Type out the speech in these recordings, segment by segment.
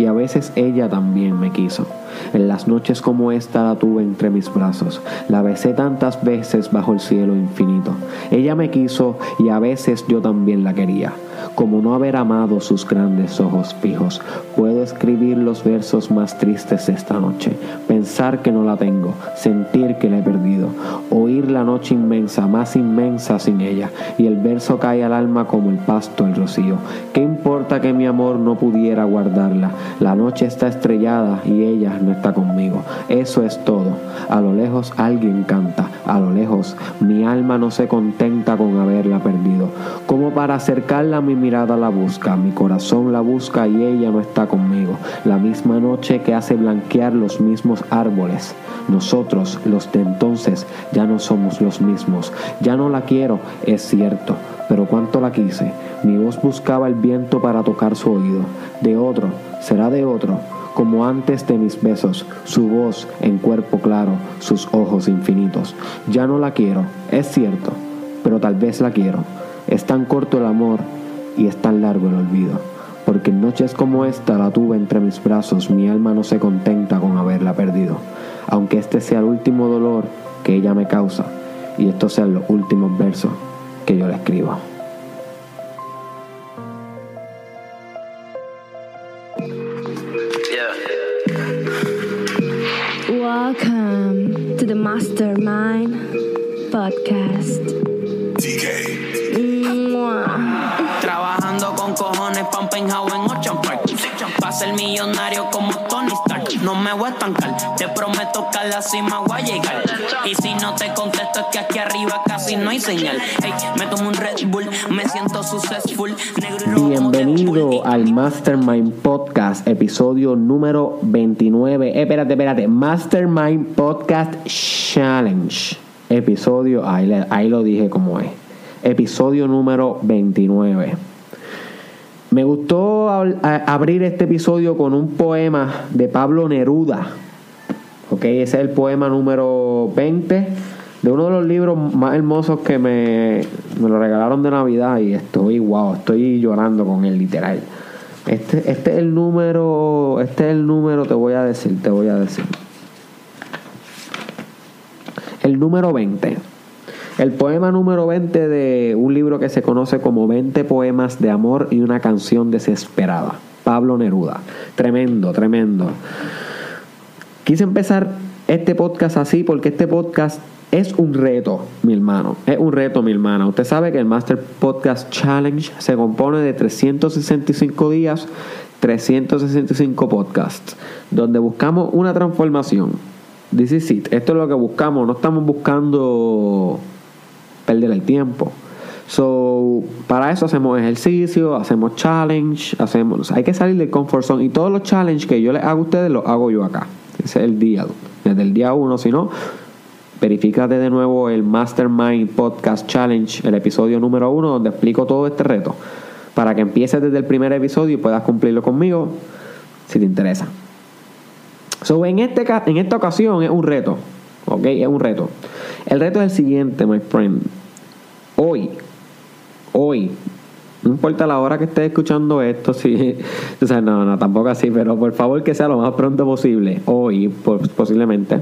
y a veces ella también me quiso. En las noches como esta la tuve entre mis brazos, la besé tantas veces bajo el cielo infinito. Ella me quiso y a veces yo también la quería como no haber amado sus grandes ojos fijos. Puedo escribir los versos más tristes esta noche, pensar que no la tengo, sentir que la he perdido, oír la noche inmensa, más inmensa sin ella, y el verso cae al alma como el pasto el rocío. ¿Qué importa que mi amor no pudiera guardarla? La noche está estrellada y ella no está conmigo. Eso es todo. A lo lejos alguien canta, a lo lejos mi alma no se contenta con haberla perdido. Como para acercarla mi mirada la busca, mi corazón la busca y ella no está conmigo. La misma noche que hace blanquear los mismos árboles. Nosotros, los de entonces, ya no somos los mismos. Ya no la quiero, es cierto, pero cuánto la quise. Mi voz buscaba el viento para tocar su oído. De otro, será de otro como antes de mis besos, su voz en cuerpo claro, sus ojos infinitos. Ya no la quiero, es cierto, pero tal vez la quiero. Es tan corto el amor y es tan largo el olvido. Porque en noches como esta la tuve entre mis brazos, mi alma no se contenta con haberla perdido. Aunque este sea el último dolor que ella me causa y estos sean los últimos versos que yo le escribo. Welcome to the Mastermind Podcast. Ser millonario como Tony Stark. No me voy a estancar, te prometo que a la cima voy a llegar. Y si no te contesto es que aquí arriba casi no hay señal. Hey, me tomo un Red Bull, me siento successful. Negro. Bienvenido al Mastermind Podcast, episodio número 29. Eh, espérate, espérate. Mastermind Podcast Challenge. Episodio, ahí, ahí lo dije como es. Episodio número 29. Me gustó abrir este episodio con un poema de Pablo Neruda. Ok, ese es el poema número 20 de uno de los libros más hermosos que me, me lo regalaron de Navidad y estoy, wow, estoy llorando con él, literal. Este, este es el número, este es el número, te voy a decir, te voy a decir. El número 20. El poema número 20 de un libro que se conoce como 20 poemas de amor y una canción desesperada. Pablo Neruda. Tremendo, tremendo. Quise empezar este podcast así porque este podcast es un reto, mi hermano. Es un reto, mi hermana. Usted sabe que el Master Podcast Challenge se compone de 365 días, 365 podcasts, donde buscamos una transformación. This is it. Esto es lo que buscamos. No estamos buscando perder el tiempo. So, para eso hacemos ejercicio, hacemos challenge, hacemos, hay que salir del comfort zone y todos los challenges que yo les hago a ustedes los hago yo acá. Ese es el día, desde el día uno, si no, verifícate de nuevo el Mastermind Podcast Challenge, el episodio número uno, donde explico todo este reto, para que empieces desde el primer episodio y puedas cumplirlo conmigo, si te interesa. So, en, este, en esta ocasión es un reto, ¿ok? Es un reto. El reto es el siguiente, my friend. Hoy, hoy, no importa la hora que estés escuchando esto, si, o sea, no, no, tampoco así, pero por favor que sea lo más pronto posible, hoy, posiblemente.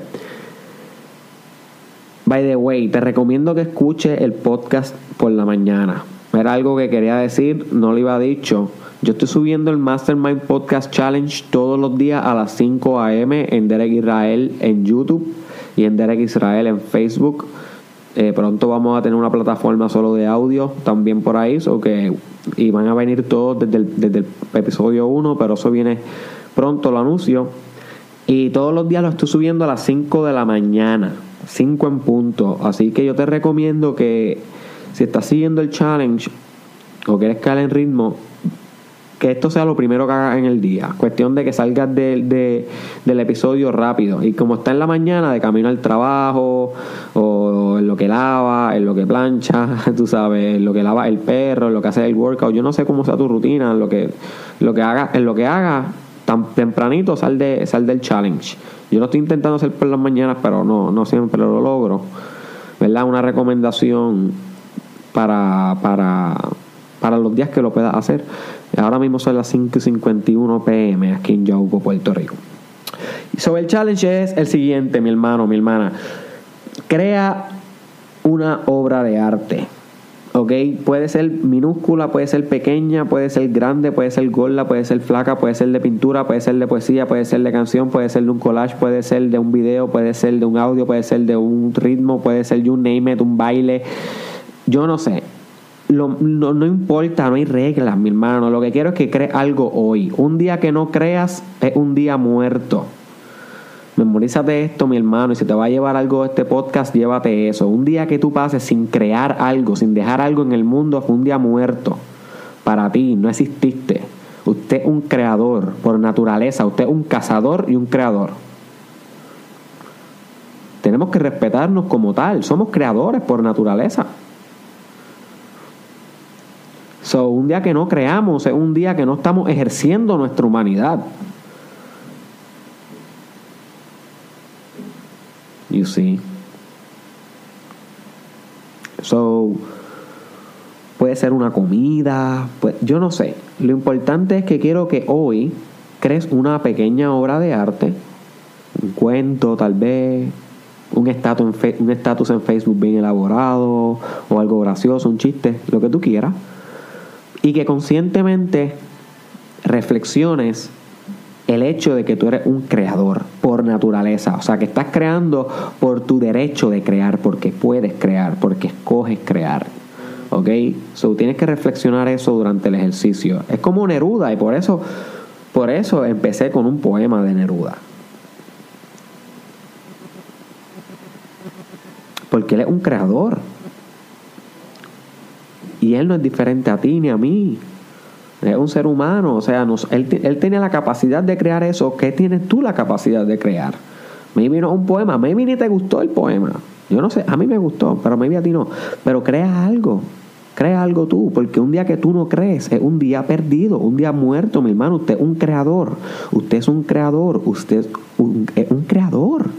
By the way, te recomiendo que escuches el podcast por la mañana. Era algo que quería decir, no lo iba dicho. Yo estoy subiendo el Mastermind Podcast Challenge todos los días a las 5 a.m. en Derek Israel en YouTube y en Derek Israel en Facebook. Eh, pronto vamos a tener una plataforma solo de audio también por ahí. so que, y van a venir todos desde el, desde el episodio 1, pero eso viene pronto, lo anuncio. Y todos los días lo estoy subiendo a las 5 de la mañana, 5 en punto. Así que yo te recomiendo que si estás siguiendo el challenge o quieres caer en ritmo, que esto sea lo primero que hagas en el día. Cuestión de que salgas del episodio rápido. Y como está en la mañana, de camino al trabajo, o en lo que lava, en lo que plancha, tú sabes, en lo que lava el perro, en lo que hace el workout. Yo no sé cómo sea tu rutina, en lo que, lo que haga, en lo que haga, tan tempranito sal, de, sal del challenge. Yo lo estoy intentando hacer por las mañanas, pero no, no siempre lo logro. ¿Verdad? Una recomendación para, para, para los días que lo puedas hacer. Ahora mismo son las 5.51 pm aquí en Yauco, Puerto Rico. Sobre el challenge es el siguiente, mi hermano, mi hermana. Crea una obra de arte. ¿ok? Puede ser minúscula, puede ser pequeña, puede ser grande, puede ser gorda, puede ser flaca, puede ser de pintura, puede ser de poesía, puede ser de canción, puede ser de un collage, puede ser de un video, puede ser de un audio, puede ser de un ritmo, puede ser de un name it, un baile. Yo no sé no, importa, no hay reglas, mi hermano. Lo que quiero es que crees algo hoy. Un día que no creas es un día muerto. Memorízate esto, mi hermano, y si te va a llevar algo de este podcast, llévate eso. Un día que tú pases sin crear algo, sin dejar algo en el mundo, fue un día muerto. Para ti, no exististe. Usted es un creador por naturaleza. Usted es un cazador y un creador. Tenemos que respetarnos como tal. Somos creadores por naturaleza. Un día que no creamos es un día que no estamos ejerciendo nuestra humanidad. You see. So, puede ser una comida, pues, yo no sé. Lo importante es que quiero que hoy crees una pequeña obra de arte, un cuento tal vez, un estatus un estatus en Facebook bien elaborado, o algo gracioso, un chiste, lo que tú quieras y que conscientemente reflexiones el hecho de que tú eres un creador por naturaleza, o sea, que estás creando por tu derecho de crear, porque puedes crear, porque escoges crear. ¿Ok? So tienes que reflexionar eso durante el ejercicio. Es como Neruda y por eso por eso empecé con un poema de Neruda. Porque él es un creador. Y Él no es diferente a ti ni a mí. Es un ser humano. O sea, él, él tenía la capacidad de crear eso. ¿Qué tienes tú la capacidad de crear? Maybe no un poema. Maybe ni te gustó el poema. Yo no sé. A mí me gustó, pero maybe a ti no. Pero crea algo. Crea algo tú, porque un día que tú no crees es un día perdido, un día muerto, mi hermano. Usted es un creador. Usted es un creador. Usted es un, es un creador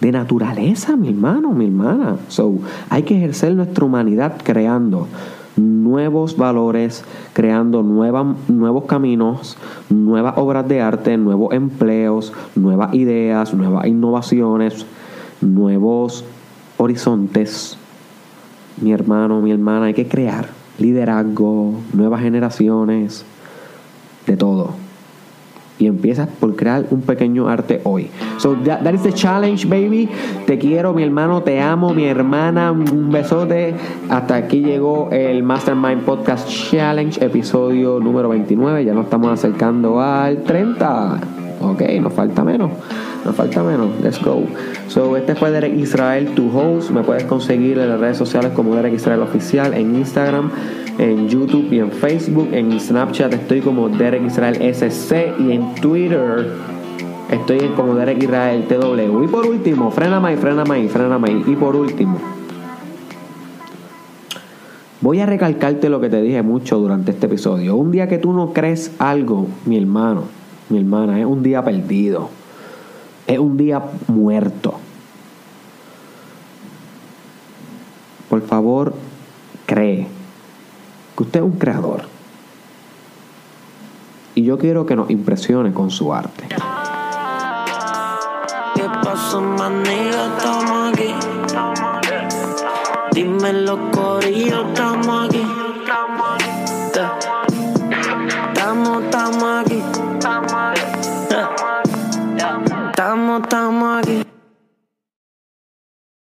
de naturaleza, mi hermano, mi hermana. So, hay que ejercer nuestra humanidad creando nuevos valores, creando nuevos caminos, nuevas obras de arte, nuevos empleos, nuevas ideas, nuevas innovaciones, nuevos horizontes. Mi hermano, mi hermana, hay que crear liderazgo, nuevas generaciones, de todo y empiezas por crear un pequeño arte hoy. So that, is the challenge, baby. Te quiero, mi hermano, te amo, mi hermana, un besote. Hasta aquí llegó el Mastermind Podcast Challenge, episodio número 29. Ya nos estamos acercando al 30. Ok, nos falta menos. Nos falta menos. Let's go. So, este fue Derek Israel, tu host. Me puedes conseguir en las redes sociales como Derek Israel Oficial, en Instagram en YouTube y en Facebook. En Snapchat estoy como Derek Israel SC y en Twitter estoy como Derek Israel TW. Y por último, frena ahí, frena ahí, frena ahí. Y por último, voy a recalcarte lo que te dije mucho durante este episodio. Un día que tú no crees algo, mi hermano, mi hermana, es un día perdido. Es un día muerto. Por favor, cree que usted es un creador. Y yo quiero que nos impresione con su arte. ¿Qué pasó, manía? Estamos aquí. Dime los corillos, estamos aquí.